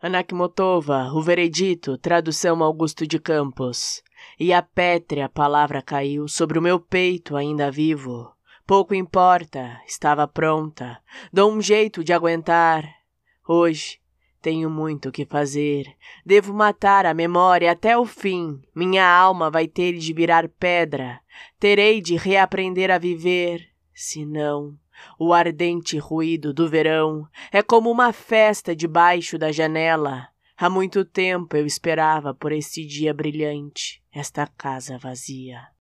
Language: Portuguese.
Anakmotova, o veredito, tradução Augusto de Campos. E a pétrea palavra caiu sobre o meu peito ainda vivo. Pouco importa, estava pronta. Dou um jeito de aguentar. Hoje tenho muito o que fazer. Devo matar a memória até o fim. Minha alma vai ter de virar pedra. Terei de reaprender a viver. Senão, o ardente ruído do verão é como uma festa debaixo da janela. Há muito tempo eu esperava por esse dia brilhante, esta casa vazia.